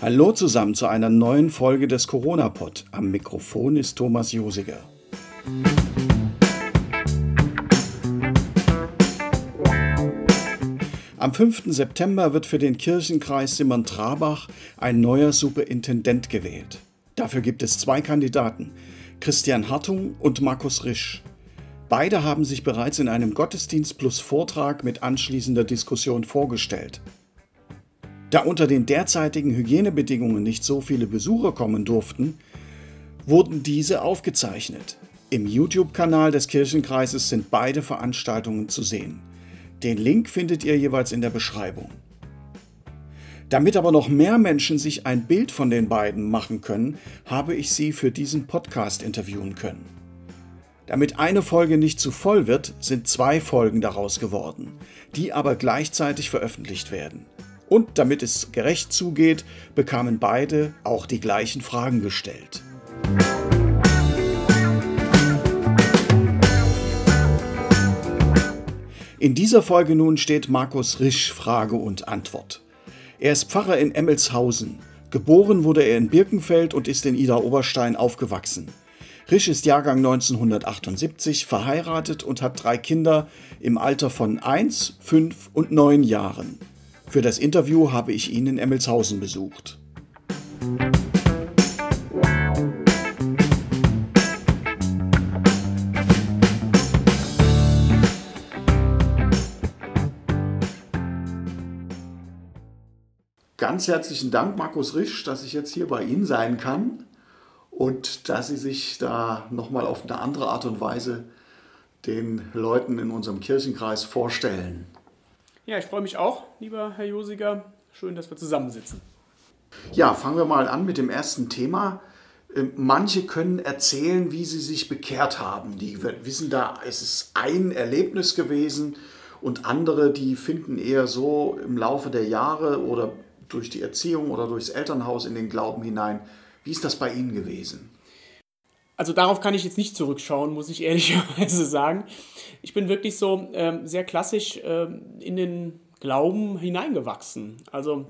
Hallo zusammen zu einer neuen Folge des Corona-Pod. Am Mikrofon ist Thomas Josiger. Am 5. September wird für den Kirchenkreis Simmern-Trabach ein neuer Superintendent gewählt. Dafür gibt es zwei Kandidaten, Christian Hartung und Markus Risch. Beide haben sich bereits in einem Gottesdienst plus Vortrag mit anschließender Diskussion vorgestellt. Da unter den derzeitigen Hygienebedingungen nicht so viele Besucher kommen durften, wurden diese aufgezeichnet. Im YouTube-Kanal des Kirchenkreises sind beide Veranstaltungen zu sehen. Den Link findet ihr jeweils in der Beschreibung. Damit aber noch mehr Menschen sich ein Bild von den beiden machen können, habe ich sie für diesen Podcast interviewen können. Damit eine Folge nicht zu voll wird, sind zwei Folgen daraus geworden, die aber gleichzeitig veröffentlicht werden. Und damit es gerecht zugeht, bekamen beide auch die gleichen Fragen gestellt. In dieser Folge nun steht Markus Risch Frage und Antwort. Er ist Pfarrer in Emmelshausen. Geboren wurde er in Birkenfeld und ist in Ida-Oberstein aufgewachsen. Risch ist Jahrgang 1978, verheiratet und hat drei Kinder im Alter von 1, 5 und 9 Jahren. Für das Interview habe ich ihn in Emmelshausen besucht. Ganz herzlichen Dank, Markus Risch, dass ich jetzt hier bei Ihnen sein kann und dass Sie sich da nochmal auf eine andere Art und Weise den Leuten in unserem Kirchenkreis vorstellen. Ja, ich freue mich auch, lieber Herr Josiger. Schön, dass wir zusammensitzen. Ja, fangen wir mal an mit dem ersten Thema. Ähm, manche können erzählen, wie sie sich bekehrt haben. Die wissen da, es ist ein Erlebnis gewesen und andere, die finden eher so im Laufe der Jahre oder durch die Erziehung oder durchs Elternhaus in den Glauben hinein. Wie ist das bei Ihnen gewesen? Also darauf kann ich jetzt nicht zurückschauen, muss ich ehrlicherweise sagen. Ich bin wirklich so ähm, sehr klassisch ähm, in den Glauben hineingewachsen. Also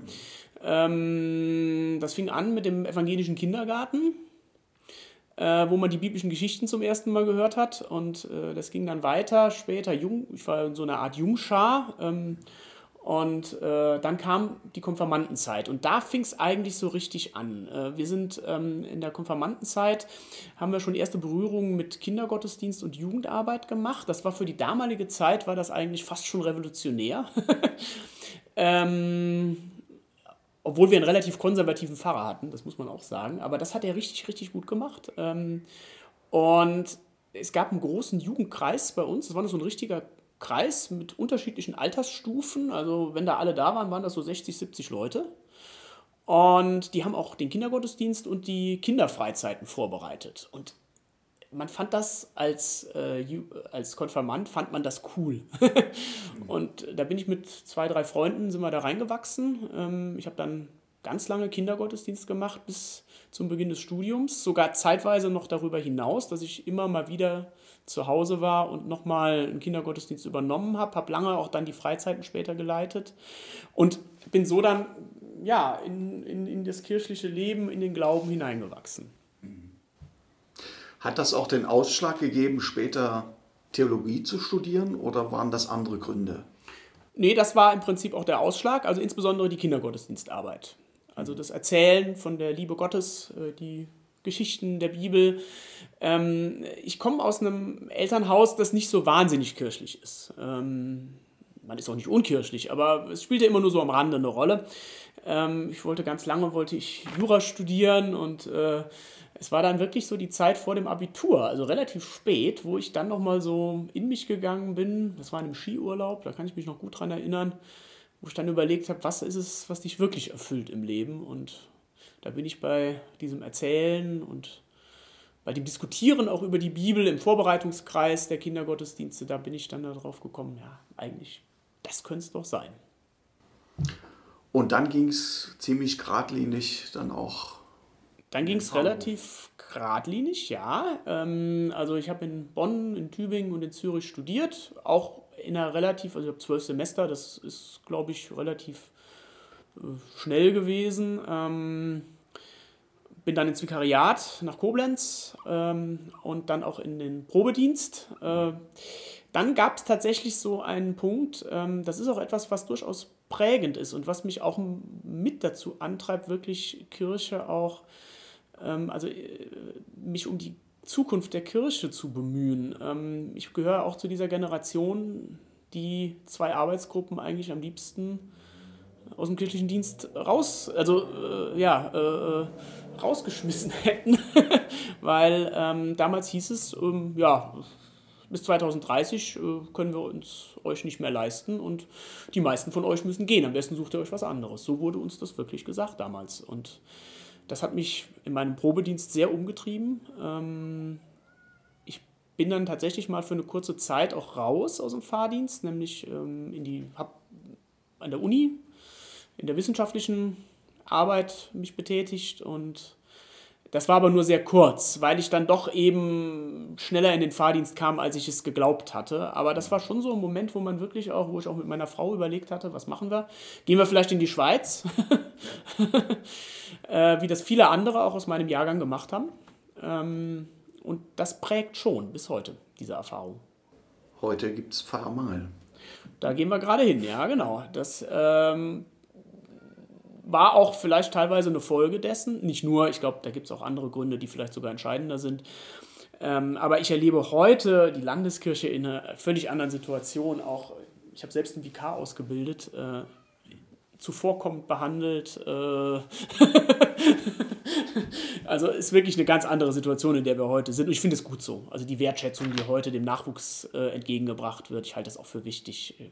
ähm, das fing an mit dem evangelischen Kindergarten, äh, wo man die biblischen Geschichten zum ersten Mal gehört hat. Und äh, das ging dann weiter, später jung, ich war in so einer Art Jungschar. Und äh, dann kam die Konfirmandenzeit und da fing es eigentlich so richtig an. Äh, wir sind ähm, in der Konfirmandenzeit, haben wir schon erste Berührungen mit Kindergottesdienst und Jugendarbeit gemacht. Das war für die damalige Zeit, war das eigentlich fast schon revolutionär. ähm, obwohl wir einen relativ konservativen Pfarrer hatten, das muss man auch sagen. Aber das hat er richtig, richtig gut gemacht. Ähm, und es gab einen großen Jugendkreis bei uns. Das war so ein richtiger Kreis mit unterschiedlichen Altersstufen. Also wenn da alle da waren, waren das so 60, 70 Leute. Und die haben auch den Kindergottesdienst und die Kinderfreizeiten vorbereitet. Und man fand das als, äh, als Konfirmand, fand man das cool. und da bin ich mit zwei, drei Freunden, sind wir da reingewachsen. Ähm, ich habe dann ganz lange Kindergottesdienst gemacht bis zum Beginn des Studiums, sogar zeitweise noch darüber hinaus, dass ich immer mal wieder zu Hause war und nochmal einen Kindergottesdienst übernommen habe, habe lange auch dann die Freizeiten später geleitet und bin so dann ja, in, in, in das kirchliche Leben, in den Glauben hineingewachsen. Hat das auch den Ausschlag gegeben, später Theologie zu studieren oder waren das andere Gründe? Nee, das war im Prinzip auch der Ausschlag, also insbesondere die Kindergottesdienstarbeit. Also das Erzählen von der Liebe Gottes, äh, die Geschichten der Bibel. Ähm, ich komme aus einem Elternhaus, das nicht so wahnsinnig kirchlich ist. Ähm, man ist auch nicht unkirchlich, aber es spielt ja immer nur so am Rande eine Rolle. Ähm, ich wollte ganz lange, wollte ich Jura studieren und äh, es war dann wirklich so die Zeit vor dem Abitur, also relativ spät, wo ich dann nochmal so in mich gegangen bin. Das war in einem Skiurlaub, da kann ich mich noch gut dran erinnern, wo ich dann überlegt habe, was ist es, was dich wirklich erfüllt im Leben und da bin ich bei diesem Erzählen und bei dem Diskutieren auch über die Bibel im Vorbereitungskreis der Kindergottesdienste, da bin ich dann darauf gekommen, ja, eigentlich, das könnte es doch sein. Und dann ging es ziemlich geradlinig dann auch. Dann ging es relativ geradlinig, ja. Ähm, also ich habe in Bonn, in Tübingen und in Zürich studiert, auch in einer relativ, also ich habe zwölf Semester, das ist, glaube ich, relativ schnell gewesen. Ähm, bin dann ins Vikariat nach Koblenz ähm, und dann auch in den Probedienst. Äh, dann gab es tatsächlich so einen Punkt, ähm, das ist auch etwas, was durchaus prägend ist und was mich auch mit dazu antreibt, wirklich Kirche auch, ähm, also äh, mich um die Zukunft der Kirche zu bemühen. Ähm, ich gehöre auch zu dieser Generation, die zwei Arbeitsgruppen eigentlich am liebsten aus dem kirchlichen Dienst raus, also äh, ja, äh, rausgeschmissen hätten, weil ähm, damals hieß es, ähm, ja, bis 2030 äh, können wir uns euch nicht mehr leisten und die meisten von euch müssen gehen. Am besten sucht ihr euch was anderes. So wurde uns das wirklich gesagt damals. Und das hat mich in meinem Probedienst sehr umgetrieben. Ähm, ich bin dann tatsächlich mal für eine kurze Zeit auch raus aus dem Fahrdienst, nämlich ähm, in die, hab an der Uni in der wissenschaftlichen Arbeit mich betätigt und das war aber nur sehr kurz, weil ich dann doch eben schneller in den Fahrdienst kam, als ich es geglaubt hatte. Aber das war schon so ein Moment, wo man wirklich auch, wo ich auch mit meiner Frau überlegt hatte, was machen wir? Gehen wir vielleicht in die Schweiz? äh, wie das viele andere auch aus meinem Jahrgang gemacht haben. Ähm, und das prägt schon bis heute, diese Erfahrung. Heute gibt es Fahrmal. Da gehen wir gerade hin, ja, genau. Das ähm, war auch vielleicht teilweise eine Folge dessen. Nicht nur, ich glaube, da gibt es auch andere Gründe, die vielleicht sogar entscheidender sind. Ähm, aber ich erlebe heute die Landeskirche in einer völlig anderen Situation. Auch ich habe selbst einen Vikar ausgebildet, äh, zuvorkommend behandelt. Äh also ist wirklich eine ganz andere Situation, in der wir heute sind. Und ich finde es gut so. Also die Wertschätzung, die heute dem Nachwuchs äh, entgegengebracht wird, ich halte das auch für wichtig ähm,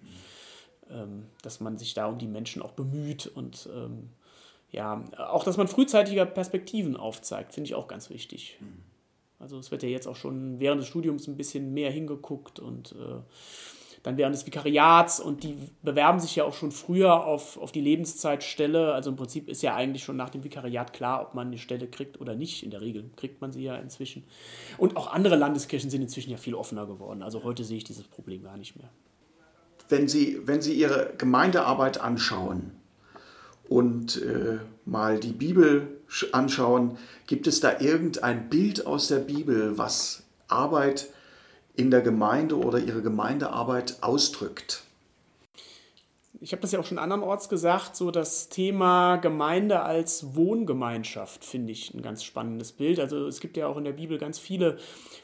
dass man sich da um die Menschen auch bemüht und ähm, ja, auch, dass man frühzeitiger Perspektiven aufzeigt, finde ich auch ganz wichtig. Mhm. Also es wird ja jetzt auch schon während des Studiums ein bisschen mehr hingeguckt und äh, dann während des Vikariats und die bewerben sich ja auch schon früher auf, auf die Lebenszeitstelle. Also im Prinzip ist ja eigentlich schon nach dem Vikariat klar, ob man eine Stelle kriegt oder nicht. In der Regel kriegt man sie ja inzwischen. Und auch andere Landeskirchen sind inzwischen ja viel offener geworden. Also heute sehe ich dieses Problem gar nicht mehr wenn Sie, wenn Sie Ihre Gemeindearbeit anschauen und äh, mal die Bibel anschauen, gibt es da irgendein Bild aus der Bibel, was Arbeit in der Gemeinde oder Ihre Gemeindearbeit ausdrückt? Ich habe das ja auch schon andernorts gesagt, so das Thema Gemeinde als Wohngemeinschaft finde ich ein ganz spannendes Bild. Also es gibt ja auch in der Bibel ganz viele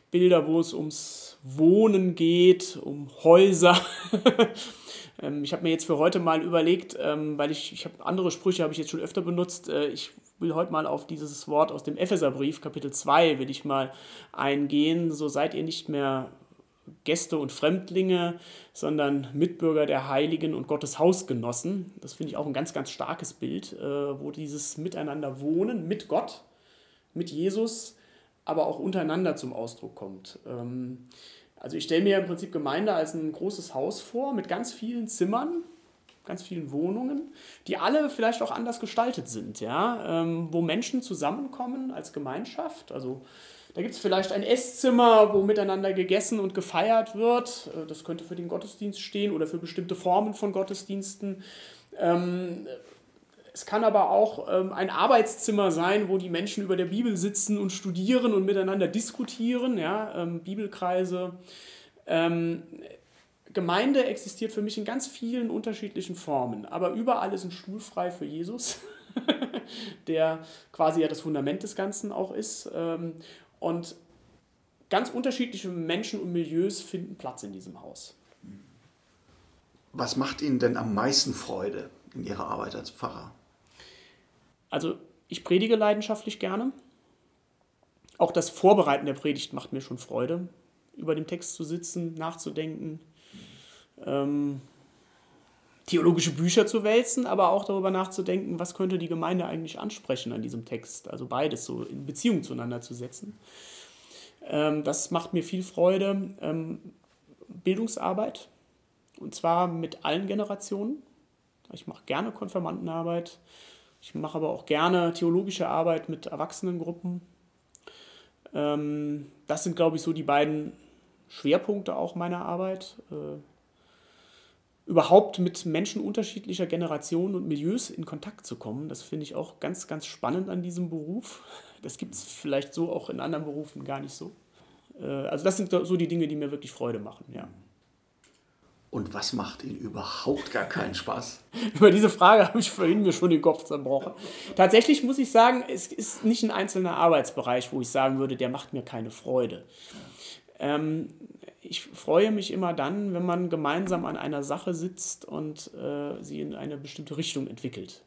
Bilder, wo es ums Wohnen geht, um Häuser. Ähm, ich habe mir jetzt für heute mal überlegt, ähm, weil ich, ich habe andere Sprüche, habe ich jetzt schon öfter benutzt. Äh, ich will heute mal auf dieses Wort aus dem Epheserbrief, Kapitel 2, will ich mal eingehen. So seid ihr nicht mehr Gäste und Fremdlinge, sondern Mitbürger der Heiligen und Gottes Hausgenossen. Das finde ich auch ein ganz, ganz starkes Bild, äh, wo dieses Miteinander wohnen mit Gott, mit Jesus, aber auch untereinander zum Ausdruck kommt. Ähm, also ich stelle mir im Prinzip Gemeinde als ein großes Haus vor mit ganz vielen Zimmern, ganz vielen Wohnungen, die alle vielleicht auch anders gestaltet sind, ja, ähm, wo Menschen zusammenkommen als Gemeinschaft. Also da gibt es vielleicht ein Esszimmer, wo miteinander gegessen und gefeiert wird. Äh, das könnte für den Gottesdienst stehen oder für bestimmte Formen von Gottesdiensten. Ähm, es kann aber auch ähm, ein Arbeitszimmer sein, wo die Menschen über der Bibel sitzen und studieren und miteinander diskutieren, ja, ähm, Bibelkreise. Gemeinde existiert für mich in ganz vielen unterschiedlichen Formen, aber überall ist ein Stuhl frei für Jesus, der quasi ja das Fundament des Ganzen auch ist. Und ganz unterschiedliche Menschen und Milieus finden Platz in diesem Haus. Was macht Ihnen denn am meisten Freude in Ihrer Arbeit als Pfarrer? Also ich predige leidenschaftlich gerne. Auch das Vorbereiten der Predigt macht mir schon Freude, über dem Text zu sitzen, nachzudenken, ähm, theologische Bücher zu wälzen, aber auch darüber nachzudenken, was könnte die Gemeinde eigentlich ansprechen an diesem Text. Also beides so in Beziehung zueinander zu setzen. Ähm, das macht mir viel Freude. Ähm, Bildungsarbeit, und zwar mit allen Generationen. Ich mache gerne Konfirmandenarbeit. Ich mache aber auch gerne theologische Arbeit mit Erwachsenengruppen. Ähm, das sind, glaube ich, so die beiden Schwerpunkte auch meiner Arbeit. Überhaupt mit Menschen unterschiedlicher Generationen und Milieus in Kontakt zu kommen. Das finde ich auch ganz, ganz spannend an diesem Beruf. Das gibt es vielleicht so auch in anderen Berufen gar nicht so. Äh, also das sind so die Dinge, die mir wirklich Freude machen, ja. Und was macht Ihnen überhaupt gar keinen Spaß? Über diese Frage habe ich vorhin mir schon den Kopf zerbrochen. Tatsächlich muss ich sagen, es ist nicht ein einzelner Arbeitsbereich, wo ich sagen würde, der macht mir keine Freude. Ähm, ich freue mich immer dann, wenn man gemeinsam an einer Sache sitzt und äh, sie in eine bestimmte Richtung entwickelt.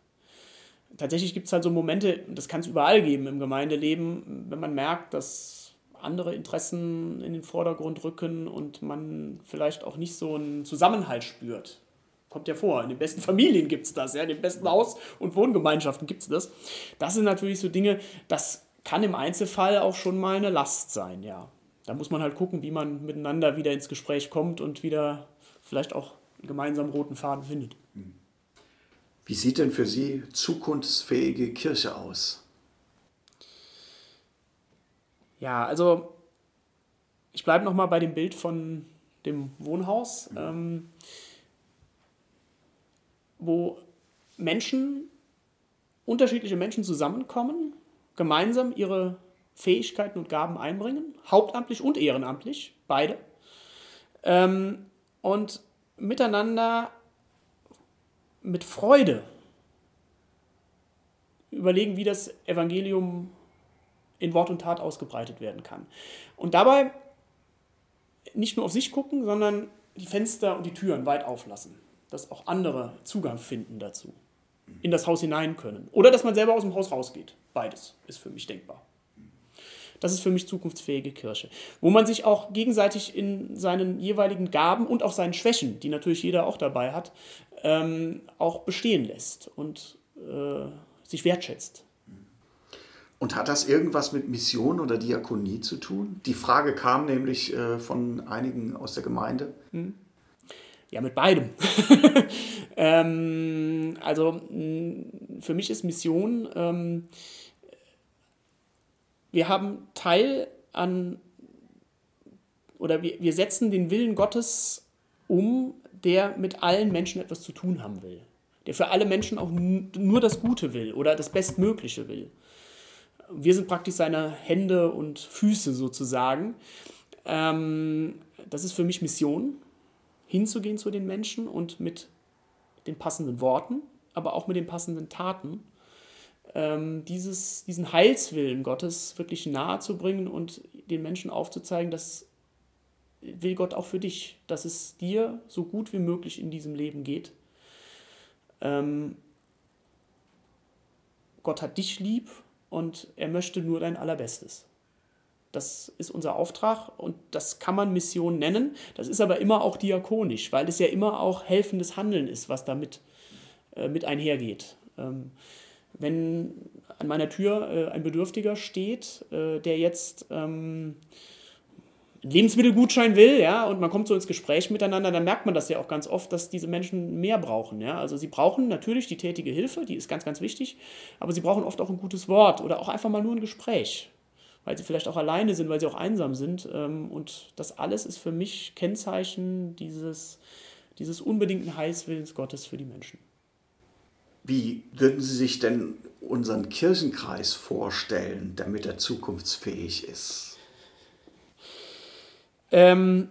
Tatsächlich gibt es halt so Momente, das kann es überall geben im Gemeindeleben, wenn man merkt, dass andere Interessen in den Vordergrund rücken und man vielleicht auch nicht so einen Zusammenhalt spürt. Kommt ja vor, in den besten Familien gibt es das, ja, in den besten Haus- und Wohngemeinschaften gibt es das. Das sind natürlich so Dinge, das kann im Einzelfall auch schon mal eine Last sein, ja da muss man halt gucken, wie man miteinander wieder ins Gespräch kommt und wieder vielleicht auch einen gemeinsamen roten Faden findet. Wie sieht denn für Sie zukunftsfähige Kirche aus? Ja, also ich bleibe nochmal bei dem Bild von dem Wohnhaus, mhm. ähm, wo Menschen, unterschiedliche Menschen zusammenkommen, gemeinsam ihre Fähigkeiten und Gaben einbringen, hauptamtlich und ehrenamtlich, beide. Ähm, und miteinander mit Freude überlegen, wie das Evangelium in Wort und Tat ausgebreitet werden kann. Und dabei nicht nur auf sich gucken, sondern die Fenster und die Türen weit auflassen, dass auch andere Zugang finden dazu, in das Haus hinein können. Oder dass man selber aus dem Haus rausgeht. Beides ist für mich denkbar. Das ist für mich zukunftsfähige Kirche. Wo man sich auch gegenseitig in seinen jeweiligen Gaben und auch seinen Schwächen, die natürlich jeder auch dabei hat, ähm, auch bestehen lässt und äh, sich wertschätzt. Und hat das irgendwas mit Mission oder Diakonie zu tun? Die Frage kam nämlich äh, von einigen aus der Gemeinde. Hm. Ja, mit beidem. ähm, also für mich ist Mission ähm, wir haben Teil an, oder wir, wir setzen den Willen Gottes um, der mit allen Menschen etwas zu tun haben will. Der für alle Menschen auch nur das Gute will oder das Bestmögliche will. Wir sind praktisch seine Hände und Füße sozusagen. Ähm, das ist für mich Mission, hinzugehen zu den Menschen und mit den passenden Worten, aber auch mit den passenden Taten ähm, dieses, diesen Heilswillen Gottes wirklich nahe zu bringen und den Menschen aufzuzeigen, dass will Gott auch für dich, dass es dir so gut wie möglich in diesem Leben geht. Ähm, Gott hat dich lieb und er möchte nur dein Allerbestes. Das ist unser Auftrag und das kann man Mission nennen. Das ist aber immer auch diakonisch, weil es ja immer auch helfendes Handeln ist, was damit äh, mit einhergeht. Ähm, wenn an meiner Tür äh, ein Bedürftiger steht, äh, der jetzt ähm, Lebensmittelgutschein will, ja, und man kommt so ins Gespräch miteinander, dann merkt man das ja auch ganz oft, dass diese Menschen mehr brauchen, ja. Also sie brauchen natürlich die tätige Hilfe, die ist ganz, ganz wichtig, aber sie brauchen oft auch ein gutes Wort oder auch einfach mal nur ein Gespräch, weil sie vielleicht auch alleine sind, weil sie auch einsam sind. Ähm, und das alles ist für mich Kennzeichen dieses, dieses unbedingten Heilswillens Gottes für die Menschen. Wie würden Sie sich denn unseren Kirchenkreis vorstellen, damit er zukunftsfähig ist? Ähm,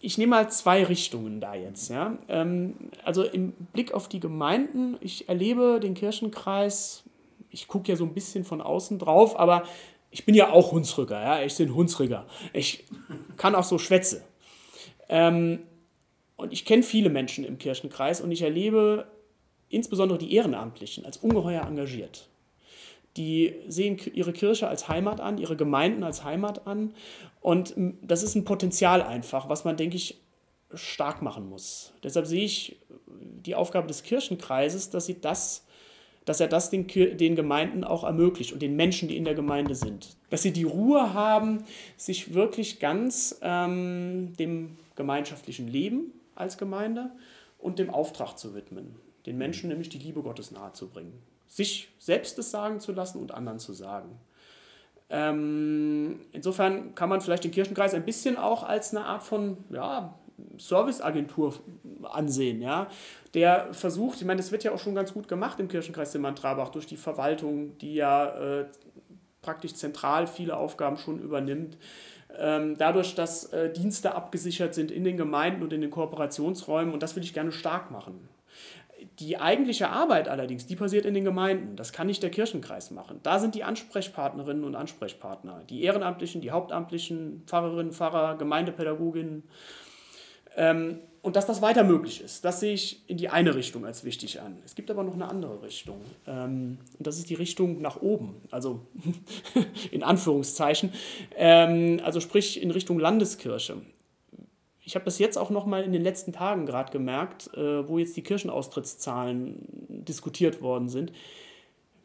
ich nehme mal zwei Richtungen da jetzt. Ja? Ähm, also im Blick auf die Gemeinden, ich erlebe den Kirchenkreis, ich gucke ja so ein bisschen von außen drauf, aber ich bin ja auch Hunsrücker, ja? ich bin Hunsrücker. Ich kann auch so Schwätze. Ähm, und ich kenne viele Menschen im Kirchenkreis und ich erlebe insbesondere die Ehrenamtlichen, als ungeheuer engagiert. Die sehen ihre Kirche als Heimat an, ihre Gemeinden als Heimat an. Und das ist ein Potenzial einfach, was man, denke ich, stark machen muss. Deshalb sehe ich die Aufgabe des Kirchenkreises, dass, sie das, dass er das den, den Gemeinden auch ermöglicht und den Menschen, die in der Gemeinde sind. Dass sie die Ruhe haben, sich wirklich ganz ähm, dem gemeinschaftlichen Leben als Gemeinde und dem Auftrag zu widmen den Menschen nämlich die Liebe Gottes nahezubringen. Sich selbst es sagen zu lassen und anderen zu sagen. Ähm, insofern kann man vielleicht den Kirchenkreis ein bisschen auch als eine Art von ja, Serviceagentur ansehen, ja, der versucht, ich meine, das wird ja auch schon ganz gut gemacht im Kirchenkreis Simmern-Trabach durch die Verwaltung, die ja äh, praktisch zentral viele Aufgaben schon übernimmt. Ähm, dadurch, dass äh, Dienste abgesichert sind in den Gemeinden und in den Kooperationsräumen und das will ich gerne stark machen. Die eigentliche Arbeit allerdings, die passiert in den Gemeinden. Das kann nicht der Kirchenkreis machen. Da sind die Ansprechpartnerinnen und Ansprechpartner, die Ehrenamtlichen, die Hauptamtlichen, Pfarrerinnen, Pfarrer, Gemeindepädagoginnen. Ähm, und dass das weiter möglich ist, das sehe ich in die eine Richtung als wichtig an. Es gibt aber noch eine andere Richtung. Ähm, und das ist die Richtung nach oben, also in Anführungszeichen. Ähm, also sprich in Richtung Landeskirche ich habe das jetzt auch noch mal in den letzten Tagen gerade gemerkt, äh, wo jetzt die Kirchenaustrittszahlen diskutiert worden sind.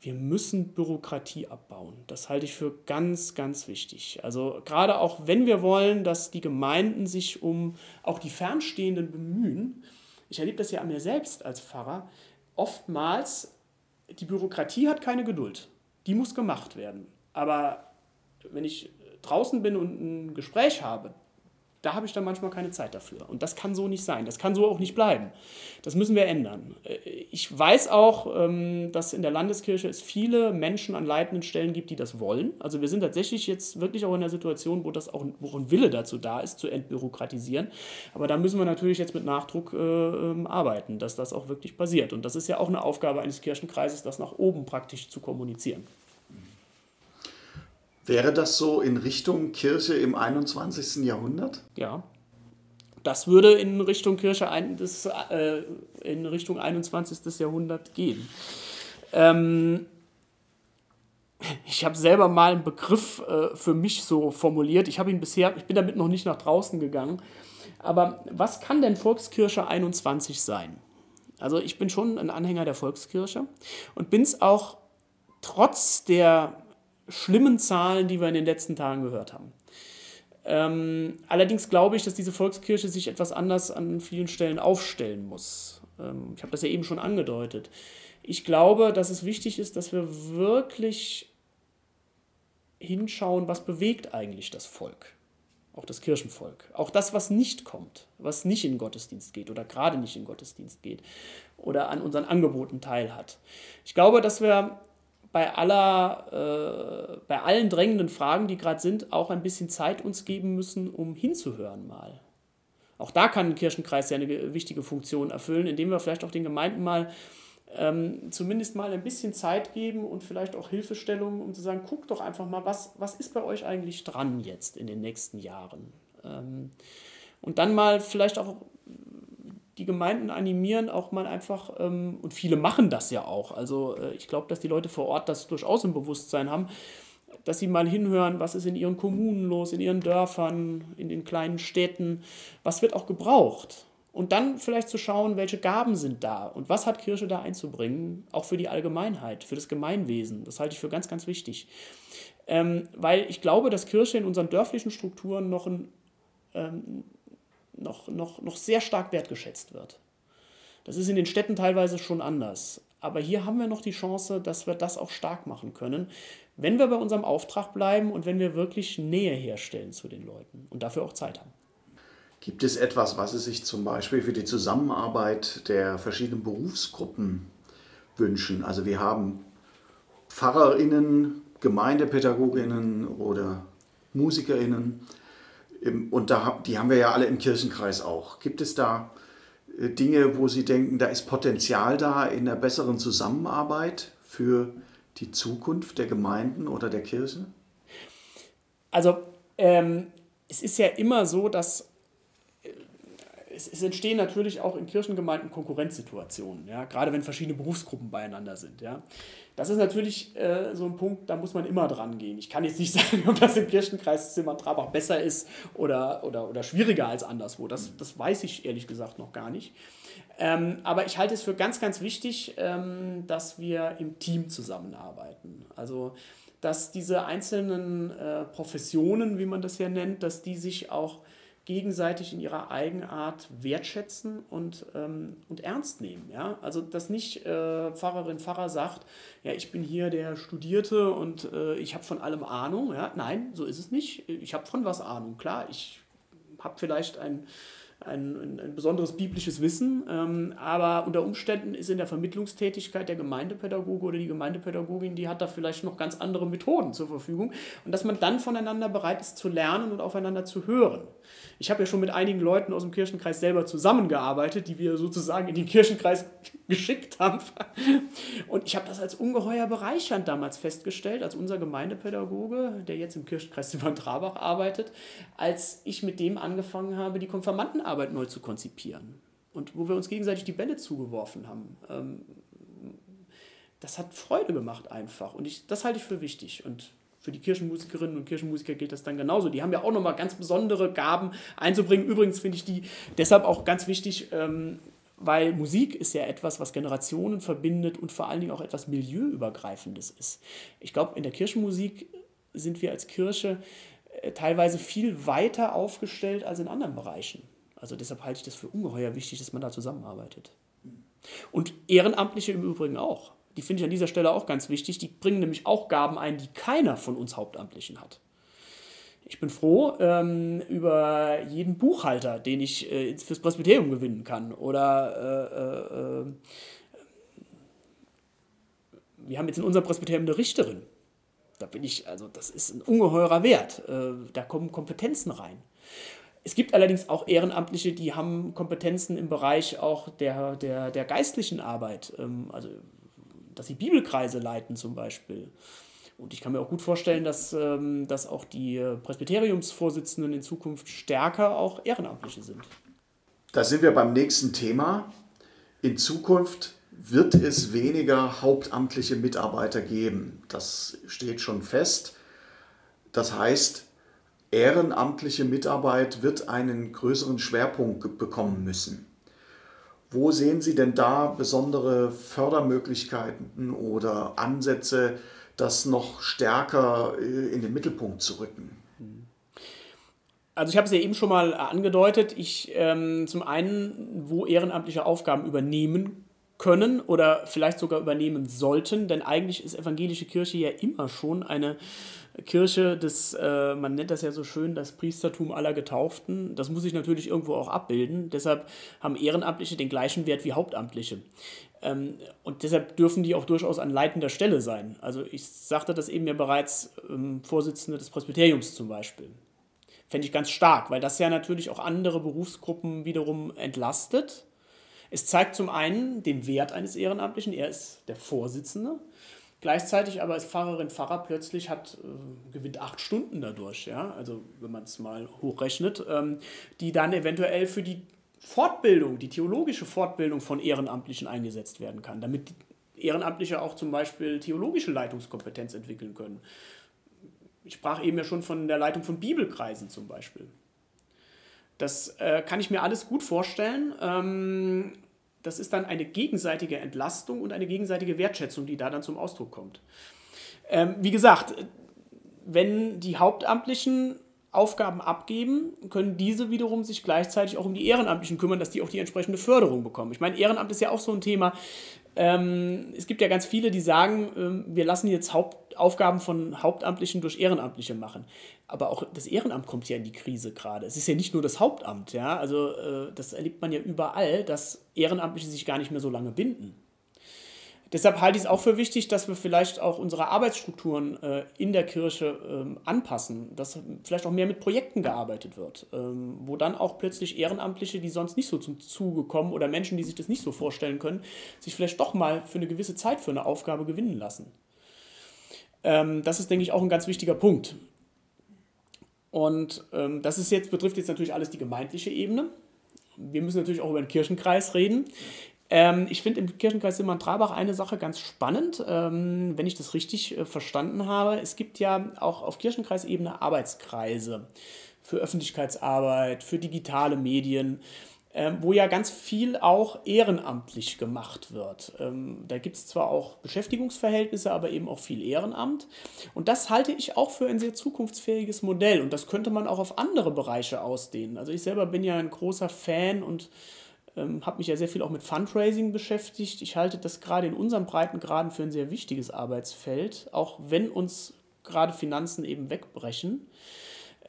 Wir müssen Bürokratie abbauen. Das halte ich für ganz, ganz wichtig. Also gerade auch wenn wir wollen, dass die Gemeinden sich um auch die Fernstehenden bemühen. Ich erlebe das ja an mir selbst als Pfarrer. Oftmals, die Bürokratie hat keine Geduld. Die muss gemacht werden. Aber wenn ich draußen bin und ein Gespräch habe, da habe ich dann manchmal keine Zeit dafür. Und das kann so nicht sein. Das kann so auch nicht bleiben. Das müssen wir ändern. Äh, ich weiß auch, ähm, dass in der Landeskirche es viele Menschen an leitenden Stellen gibt, die das wollen. Also wir sind tatsächlich jetzt wirklich auch in der Situation, wo das auch wo ein Wille dazu da ist, zu entbürokratisieren. Aber da müssen wir natürlich jetzt mit Nachdruck äh, ähm, arbeiten, dass das auch wirklich passiert. Und das ist ja auch eine Aufgabe eines Kirchenkreises, das nach oben praktisch zu kommunizieren. Wäre das so in Richtung Kirche im 21. Jahrhundert? Ja. Das würde in Richtung Kirche ein, das, äh, in Richtung 21. Jahrhundert gehen. Ähm, ich habe selber mal einen Begriff äh, für mich so formuliert. Ich habe ihn bisher, ich bin damit noch nicht nach draußen gegangen. Aber was kann denn Volkskirche 21 sein? Also ich bin schon ein Anhänger der Volkskirche und bin es auch trotz der schlimmen Zahlen, die wir in den letzten Tagen gehört haben. Ähm, allerdings glaube ich, dass diese Volkskirche sich etwas anders an vielen Stellen aufstellen muss. Ähm, ich habe das ja eben schon angedeutet. Ich glaube, dass es wichtig ist, dass wir wirklich hinschauen, was bewegt eigentlich das Volk, auch das Kirchenvolk, auch das, was nicht kommt, was nicht in Gottesdienst geht oder gerade nicht in Gottesdienst geht oder an unseren Angeboten teilhat. Ich glaube, dass wir bei, aller, äh, bei allen drängenden Fragen, die gerade sind, auch ein bisschen Zeit uns geben müssen, um hinzuhören mal. Auch da kann ein Kirchenkreis ja eine wichtige Funktion erfüllen, indem wir vielleicht auch den Gemeinden mal ähm, zumindest mal ein bisschen Zeit geben und vielleicht auch Hilfestellungen, um zu sagen, guckt doch einfach mal, was, was ist bei euch eigentlich dran jetzt in den nächsten Jahren. Ähm, und dann mal vielleicht auch Gemeinden animieren, auch mal einfach, ähm, und viele machen das ja auch. Also äh, ich glaube, dass die Leute vor Ort das durchaus im Bewusstsein haben, dass sie mal hinhören, was ist in ihren Kommunen los, in ihren Dörfern, in den kleinen Städten, was wird auch gebraucht. Und dann vielleicht zu schauen, welche Gaben sind da und was hat Kirche da einzubringen, auch für die Allgemeinheit, für das Gemeinwesen. Das halte ich für ganz, ganz wichtig. Ähm, weil ich glaube, dass Kirche in unseren dörflichen Strukturen noch ein ähm, noch, noch, noch sehr stark wertgeschätzt wird. Das ist in den Städten teilweise schon anders. Aber hier haben wir noch die Chance, dass wir das auch stark machen können, wenn wir bei unserem Auftrag bleiben und wenn wir wirklich Nähe herstellen zu den Leuten und dafür auch Zeit haben. Gibt es etwas, was Sie sich zum Beispiel für die Zusammenarbeit der verschiedenen Berufsgruppen wünschen? Also wir haben Pfarrerinnen, Gemeindepädagoginnen oder Musikerinnen. Und da, die haben wir ja alle im Kirchenkreis auch. Gibt es da äh, Dinge, wo Sie denken, da ist Potenzial da in der besseren Zusammenarbeit für die Zukunft der Gemeinden oder der Kirche? Also ähm, es ist ja immer so, dass es, es, entstehen natürlich auch in Kirchengemeinden Konkurrenzsituationen, ja, gerade wenn verschiedene Berufsgruppen beieinander sind. Ja. Das ist natürlich äh, so ein Punkt, da muss man immer dran gehen. Ich kann jetzt nicht sagen, ob das im Kirchenkreis Zimmern-Trabach besser ist oder, oder, oder schwieriger als anderswo. Das, das weiß ich ehrlich gesagt noch gar nicht. Ähm, aber ich halte es für ganz, ganz wichtig, ähm, dass wir im Team zusammenarbeiten. Also, dass diese einzelnen äh, Professionen, wie man das ja nennt, dass die sich auch gegenseitig in ihrer Eigenart wertschätzen und, ähm, und ernst nehmen. Ja? Also, dass nicht äh, Pfarrerin, Pfarrer sagt, ja, ich bin hier der Studierte und äh, ich habe von allem Ahnung. Ja? Nein, so ist es nicht. Ich habe von was Ahnung. Klar, ich habe vielleicht ein, ein, ein, besonderes biblisches Wissen, ähm, aber unter Umständen ist in der Vermittlungstätigkeit der Gemeindepädagoge oder die Gemeindepädagogin, die hat da vielleicht noch ganz andere Methoden zur Verfügung und dass man dann voneinander bereit ist zu lernen und aufeinander zu hören. Ich habe ja schon mit einigen Leuten aus dem Kirchenkreis selber zusammengearbeitet, die wir sozusagen in den Kirchenkreis geschickt haben. Und ich habe das als ungeheuer bereichernd damals festgestellt, als unser Gemeindepädagoge, der jetzt im Kirchenkreis Simon Trabach arbeitet, als ich mit dem angefangen habe, die Konfirmandenarbeit neu zu konzipieren. Und wo wir uns gegenseitig die Bälle zugeworfen haben. Ähm, das hat Freude gemacht einfach. Und ich, das halte ich für wichtig. Und für die Kirchenmusikerinnen und Kirchenmusiker gilt das dann genauso. Die haben ja auch nochmal ganz besondere Gaben einzubringen. Übrigens finde ich die deshalb auch ganz wichtig, ähm, weil Musik ist ja etwas, was Generationen verbindet und vor allen Dingen auch etwas Milieuübergreifendes ist. Ich glaube, in der Kirchenmusik sind wir als Kirche äh, teilweise viel weiter aufgestellt als in anderen Bereichen. Also deshalb halte ich das für ungeheuer wichtig, dass man da zusammenarbeitet. Und Ehrenamtliche im Übrigen auch die finde ich an dieser Stelle auch ganz wichtig, die bringen nämlich auch Gaben ein, die keiner von uns Hauptamtlichen hat. Ich bin froh ähm, über jeden Buchhalter, den ich äh, fürs Presbyterium gewinnen kann. Oder äh, äh, wir haben jetzt in unserem Presbyterium eine Richterin. Da bin ich, also das ist ein ungeheurer Wert. Äh, da kommen Kompetenzen rein. Es gibt allerdings auch Ehrenamtliche, die haben Kompetenzen im Bereich auch der, der, der geistlichen Arbeit. Ähm, also dass sie Bibelkreise leiten zum Beispiel. Und ich kann mir auch gut vorstellen, dass, ähm, dass auch die Presbyteriumsvorsitzenden in Zukunft stärker auch Ehrenamtliche sind. Da sind wir beim nächsten Thema. In Zukunft wird es weniger hauptamtliche Mitarbeiter geben. Das steht schon fest. Das heißt, ehrenamtliche Mitarbeit wird einen größeren Schwerpunkt bekommen müssen. Wo sehen Sie denn da besondere Fördermöglichkeiten oder Ansätze, das noch stärker äh, in den Mittelpunkt zu rücken? Also ich habe es ja eben schon mal angedeutet. Ich ähm, zum einen, wo ehrenamtliche Aufgaben übernehmen können oder vielleicht sogar übernehmen sollten, denn eigentlich ist evangelische Kirche ja immer schon eine Kirche des, äh, man nennt das ja so schön, das Priestertum aller Getauften. Das muss sich natürlich irgendwo auch abbilden. Deshalb haben Ehrenamtliche den gleichen Wert wie Hauptamtliche. Ähm, und deshalb dürfen die auch durchaus an leitender Stelle sein. Also ich sagte das eben ja bereits, ähm, Vorsitzende des Presbyteriums zum Beispiel. Fände ich ganz stark, weil das ja natürlich auch andere Berufsgruppen wiederum entlastet. Es zeigt zum einen den Wert eines Ehrenamtlichen, er ist der Vorsitzende. Gleichzeitig aber als Pfarrerin, Pfarrer plötzlich hat, äh, gewinnt acht Stunden dadurch, ja, also wenn man es mal hochrechnet, ähm, die dann eventuell für die Fortbildung, die theologische Fortbildung von Ehrenamtlichen eingesetzt werden kann, damit Ehrenamtliche auch zum Beispiel theologische Leitungskompetenz entwickeln können. Ich sprach eben ja schon von der Leitung von Bibelkreisen zum Beispiel. Das äh, kann ich mir alles gut vorstellen. Ähm, das ist dann eine gegenseitige Entlastung und eine gegenseitige Wertschätzung, die da dann zum Ausdruck kommt. Ähm, wie gesagt, wenn die Hauptamtlichen Aufgaben abgeben, können diese wiederum sich gleichzeitig auch um die Ehrenamtlichen kümmern, dass die auch die entsprechende Förderung bekommen. Ich meine, Ehrenamt ist ja auch so ein Thema. Ähm, es gibt ja ganz viele, die sagen, ähm, wir lassen jetzt Hauptaufgaben von Hauptamtlichen durch Ehrenamtliche machen aber auch das Ehrenamt kommt ja in die Krise gerade. Es ist ja nicht nur das Hauptamt, ja, also äh, das erlebt man ja überall, dass Ehrenamtliche sich gar nicht mehr so lange binden. Deshalb halte ich es auch für wichtig, dass wir vielleicht auch unsere Arbeitsstrukturen äh, in der Kirche ähm, anpassen, dass vielleicht auch mehr mit Projekten gearbeitet wird, ähm, wo dann auch plötzlich Ehrenamtliche, die sonst nicht so zum Zuge kommen oder Menschen, die sich das nicht so vorstellen können, sich vielleicht doch mal für eine gewisse Zeit für eine Aufgabe gewinnen lassen. Ähm, das ist, denke ich, auch ein ganz wichtiger Punkt. Und ähm, das ist jetzt, betrifft jetzt natürlich alles die gemeindliche Ebene. Wir müssen natürlich auch über den Kirchenkreis reden. Ähm, ich finde im Kirchenkreis Simmern-Trabach eine Sache ganz spannend, ähm, wenn ich das richtig äh, verstanden habe. Es gibt ja auch auf Kirchenkreisebene Arbeitskreise für Öffentlichkeitsarbeit, für digitale Medien ähm, wo ja ganz viel auch ehrenamtlich gemacht wird. Ähm, da gibt es zwar auch Beschäftigungsverhältnisse, aber eben auch viel Ehrenamt. Und das halte ich auch für ein sehr zukunftsfähiges Modell. Und das könnte man auch auf andere Bereiche ausdehnen. Also ich selber bin ja ein großer Fan und ähm, habe mich ja sehr viel auch mit Fundraising beschäftigt. Ich halte das gerade in unseren Breitengraden für ein sehr wichtiges Arbeitsfeld, auch wenn uns gerade Finanzen eben wegbrechen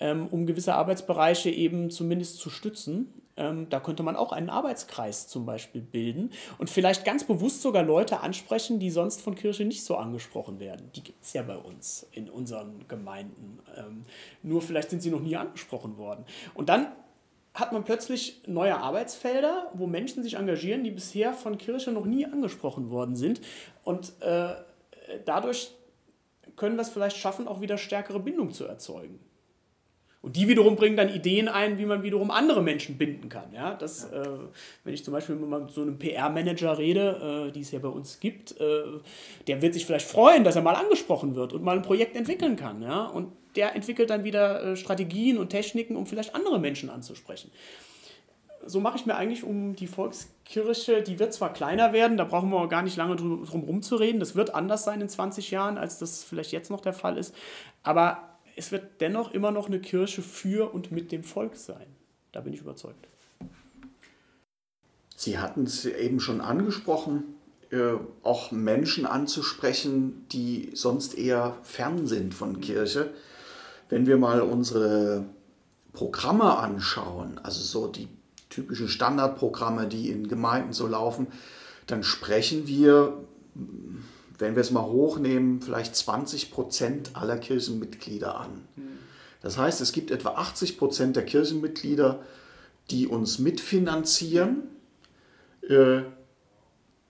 ähm, um gewisse Arbeitsbereiche eben zumindest zu stützen. Ähm, da könnte man auch einen Arbeitskreis zum Beispiel bilden und vielleicht ganz bewusst sogar Leute ansprechen, die sonst von Kirche nicht so angesprochen werden. Die gibt es ja bei uns in unseren Gemeinden. Ähm, nur vielleicht sind sie noch nie angesprochen worden. Und dann hat man plötzlich neue Arbeitsfelder, wo Menschen sich engagieren, die bisher von Kirche noch nie angesprochen worden sind. Und äh, dadurch können wir es vielleicht schaffen, auch wieder stärkere Bindung zu erzeugen. Und die wiederum bringen dann Ideen ein, wie man wiederum andere Menschen binden kann. Ja, das, ja. Äh, wenn ich zum Beispiel mit so einem PR-Manager rede, äh, die es ja bei uns gibt, äh, der wird sich vielleicht freuen, dass er mal angesprochen wird und mal ein Projekt entwickeln kann. Ja? Und der entwickelt dann wieder äh, Strategien und Techniken, um vielleicht andere Menschen anzusprechen. So mache ich mir eigentlich um die Volkskirche, die wird zwar kleiner werden, da brauchen wir gar nicht lange drum, drum rumzureden, das wird anders sein in 20 Jahren, als das vielleicht jetzt noch der Fall ist, aber es wird dennoch immer noch eine Kirche für und mit dem Volk sein. Da bin ich überzeugt. Sie hatten es eben schon angesprochen, äh, auch Menschen anzusprechen, die sonst eher fern sind von Kirche. Wenn wir mal unsere Programme anschauen, also so die typischen Standardprogramme, die in Gemeinden so laufen, dann sprechen wir, wenn wir es mal hochnehmen, vielleicht 20 Prozent aller Kirchenmitglieder an. Das heißt, es gibt etwa 80 Prozent der Kirchenmitglieder, die uns mitfinanzieren, äh,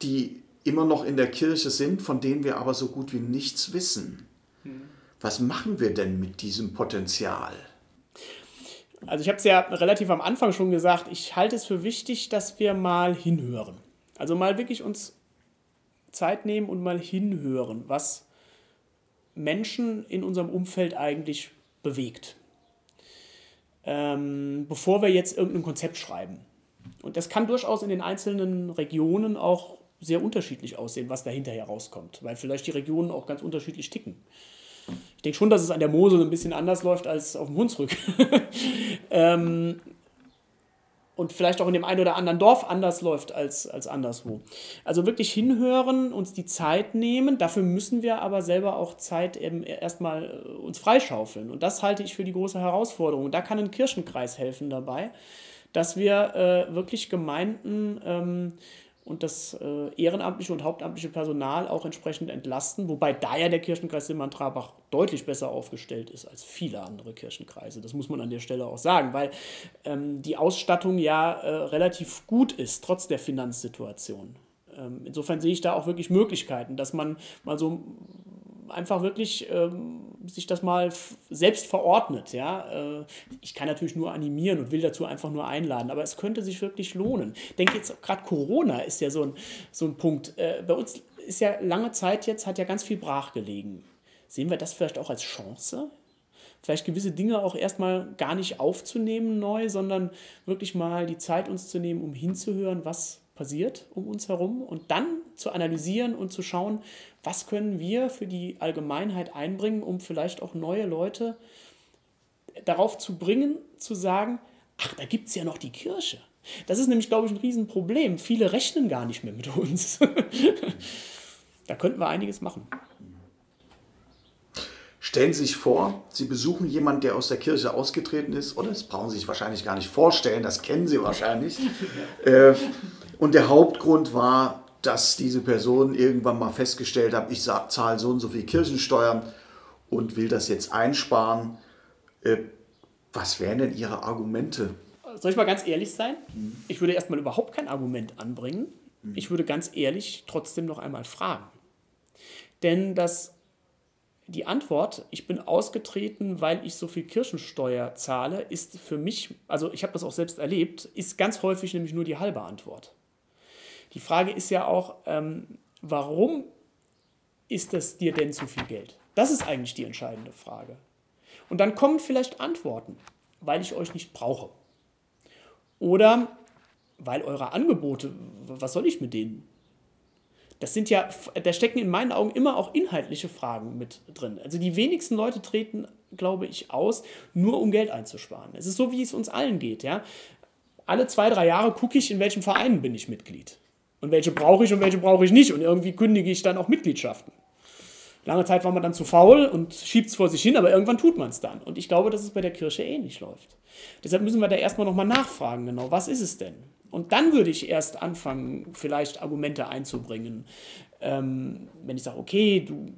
die immer noch in der Kirche sind, von denen wir aber so gut wie nichts wissen. Was machen wir denn mit diesem Potenzial? Also ich habe es ja relativ am Anfang schon gesagt, ich halte es für wichtig, dass wir mal hinhören. Also mal wirklich uns Zeit nehmen und mal hinhören, was Menschen in unserem Umfeld eigentlich bewegt. Ähm, bevor wir jetzt irgendein Konzept schreiben. Und das kann durchaus in den einzelnen Regionen auch sehr unterschiedlich aussehen, was da hinterher rauskommt, weil vielleicht die Regionen auch ganz unterschiedlich ticken. Ich denke schon, dass es an der Mosel ein bisschen anders läuft als auf dem Hunsrück. ähm, und vielleicht auch in dem einen oder anderen Dorf anders läuft als, als anderswo. Also wirklich hinhören, uns die Zeit nehmen. Dafür müssen wir aber selber auch Zeit eben erstmal äh, uns freischaufeln. Und das halte ich für die große Herausforderung. Und da kann ein Kirchenkreis helfen dabei, dass wir äh, wirklich Gemeinden ähm, und das äh, ehrenamtliche und hauptamtliche Personal auch entsprechend entlasten, wobei da ja der Kirchenkreis Simmern-Trabach deutlich besser aufgestellt ist als viele andere Kirchenkreise. Das muss man an der Stelle auch sagen, weil ähm, die Ausstattung ja äh, relativ gut ist, trotz der Finanzsituation. Ähm, insofern sehe ich da auch wirklich Möglichkeiten, dass man mal so einfach wirklich ähm, sich das mal selbst verordnet. Ja? Äh, ich kann natürlich nur animieren und will dazu einfach nur einladen, aber es könnte sich wirklich lohnen. Ich denke jetzt, gerade Corona ist ja so ein, so ein Punkt. Äh, bei uns ist ja lange Zeit jetzt, hat ja ganz viel brach gelegen. Sehen wir das vielleicht auch als Chance? Vielleicht gewisse Dinge auch erstmal gar nicht aufzunehmen neu, sondern wirklich mal die Zeit uns zu nehmen, um hinzuhören, was passiert um uns herum und dann zu analysieren und zu schauen, was können wir für die Allgemeinheit einbringen, um vielleicht auch neue Leute darauf zu bringen, zu sagen, ach, da gibt es ja noch die Kirche. Das ist nämlich, glaube ich, ein Riesenproblem. Viele rechnen gar nicht mehr mit uns. da könnten wir einiges machen. Stellen Sie sich vor, Sie besuchen jemanden, der aus der Kirche ausgetreten ist, oder das brauchen Sie sich wahrscheinlich gar nicht vorstellen, das kennen Sie wahrscheinlich. äh, und der Hauptgrund war, dass diese Person irgendwann mal festgestellt hat, ich zahle so und so viel Kirchensteuern und will das jetzt einsparen. Äh, was wären denn Ihre Argumente? Soll ich mal ganz ehrlich sein? Mhm. Ich würde erstmal überhaupt kein Argument anbringen. Mhm. Ich würde ganz ehrlich trotzdem noch einmal fragen. Denn das, die Antwort, ich bin ausgetreten, weil ich so viel Kirchensteuer zahle, ist für mich, also ich habe das auch selbst erlebt, ist ganz häufig nämlich nur die halbe Antwort. Die Frage ist ja auch, ähm, warum ist das dir denn zu viel Geld? Das ist eigentlich die entscheidende Frage. Und dann kommen vielleicht Antworten, weil ich euch nicht brauche. Oder weil eure Angebote, was soll ich mit denen? Das sind ja, da stecken in meinen Augen immer auch inhaltliche Fragen mit drin. Also die wenigsten Leute treten, glaube ich, aus, nur um Geld einzusparen. Es ist so, wie es uns allen geht. Ja? Alle zwei, drei Jahre gucke ich, in welchem Verein bin ich Mitglied. Und welche brauche ich und welche brauche ich nicht. Und irgendwie kündige ich dann auch Mitgliedschaften. Lange Zeit war man dann zu faul und schiebt es vor sich hin, aber irgendwann tut man es dann. Und ich glaube, dass es bei der Kirche ähnlich läuft. Deshalb müssen wir da erstmal nochmal nachfragen, genau, was ist es denn? Und dann würde ich erst anfangen, vielleicht Argumente einzubringen. Ähm, wenn ich sage, okay, du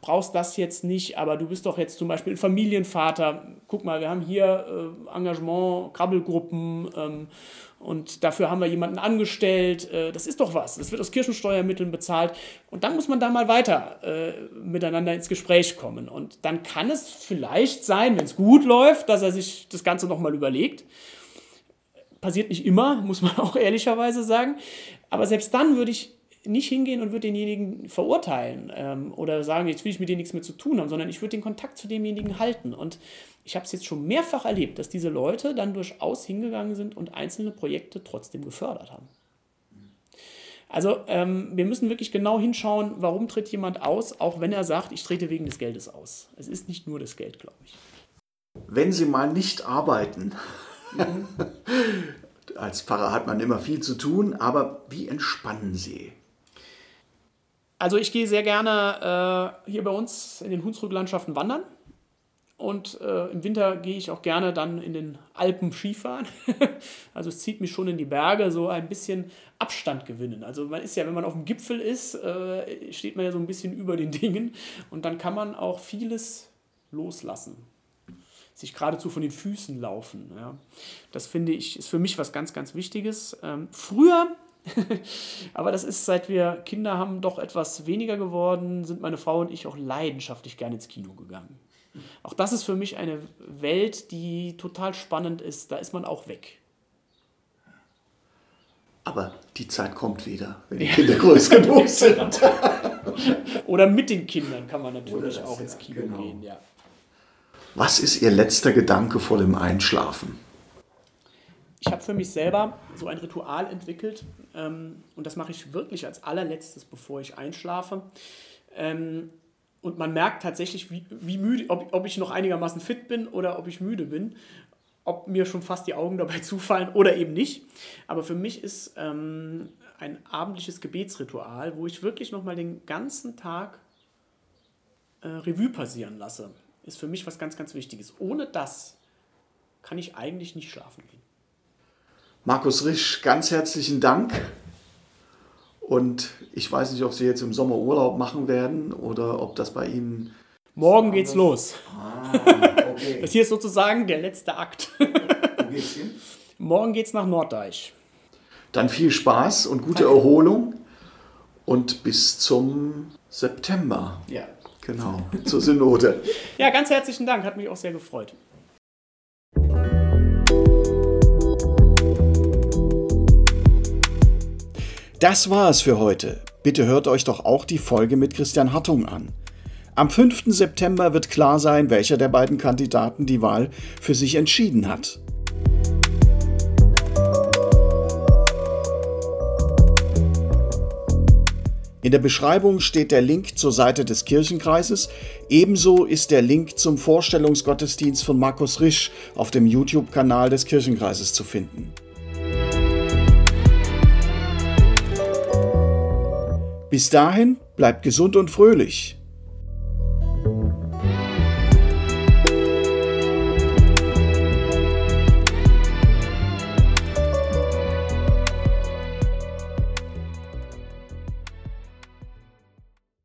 brauchst das jetzt nicht, aber du bist doch jetzt zum Beispiel Familienvater. Guck mal, wir haben hier äh, Engagement, Krabbelgruppen ähm, und dafür haben wir jemanden angestellt. Äh, das ist doch was. Das wird aus Kirchensteuermitteln bezahlt. Und dann muss man da mal weiter äh, miteinander ins Gespräch kommen. Und dann kann es vielleicht sein, wenn es gut läuft, dass er sich das Ganze nochmal überlegt. Passiert nicht immer, muss man auch ehrlicherweise sagen. Aber selbst dann würde ich nicht hingehen und würde denjenigen verurteilen ähm, oder sagen, jetzt will ich mit dir nichts mehr zu tun haben, sondern ich würde den Kontakt zu demjenigen halten. Und ich habe es jetzt schon mehrfach erlebt, dass diese Leute dann durchaus hingegangen sind und einzelne Projekte trotzdem gefördert haben. Also ähm, wir müssen wirklich genau hinschauen, warum tritt jemand aus, auch wenn er sagt, ich trete wegen des Geldes aus. Es ist nicht nur das Geld, glaube ich. Wenn Sie mal nicht arbeiten, mhm. als Pfarrer hat man immer viel zu tun, aber wie entspannen Sie? Also ich gehe sehr gerne äh, hier bei uns in den Hunsrücklandschaften wandern. Und äh, im Winter gehe ich auch gerne dann in den Alpen Skifahren. also es zieht mich schon in die Berge, so ein bisschen Abstand gewinnen. Also man ist ja, wenn man auf dem Gipfel ist, äh, steht man ja so ein bisschen über den Dingen. Und dann kann man auch vieles loslassen. Sich geradezu von den Füßen laufen. Ja. Das finde ich, ist für mich was ganz, ganz Wichtiges. Ähm, früher Aber das ist, seit wir Kinder haben, doch etwas weniger geworden, sind meine Frau und ich auch leidenschaftlich gerne ins Kino gegangen. Auch das ist für mich eine Welt, die total spannend ist. Da ist man auch weg. Aber die Zeit kommt wieder, wenn die Kinder groß genug sind. Oder mit den Kindern kann man natürlich das, auch ins Kino genau. gehen. Ja. Was ist Ihr letzter Gedanke vor dem Einschlafen? Ich habe für mich selber so ein Ritual entwickelt ähm, und das mache ich wirklich als allerletztes, bevor ich einschlafe. Ähm, und man merkt tatsächlich, wie, wie müde, ob, ob ich noch einigermaßen fit bin oder ob ich müde bin, ob mir schon fast die Augen dabei zufallen oder eben nicht. Aber für mich ist ähm, ein abendliches Gebetsritual, wo ich wirklich nochmal den ganzen Tag äh, Revue passieren lasse, ist für mich was ganz, ganz Wichtiges. Ohne das kann ich eigentlich nicht schlafen gehen. Markus Risch, ganz herzlichen Dank. Und ich weiß nicht, ob Sie jetzt im Sommer Urlaub machen werden oder ob das bei Ihnen. Morgen geht's los. Ah, okay. Das hier ist sozusagen der letzte Akt. Wo geht's hin? Morgen geht's nach Norddeich. Dann viel Spaß und gute Erholung und bis zum September. Ja. Genau, zur Synode. ja, ganz herzlichen Dank, hat mich auch sehr gefreut. Das war es für heute. Bitte hört euch doch auch die Folge mit Christian Hartung an. Am 5. September wird klar sein, welcher der beiden Kandidaten die Wahl für sich entschieden hat. In der Beschreibung steht der Link zur Seite des Kirchenkreises. Ebenso ist der Link zum Vorstellungsgottesdienst von Markus Risch auf dem YouTube-Kanal des Kirchenkreises zu finden. Bis dahin bleibt gesund und fröhlich.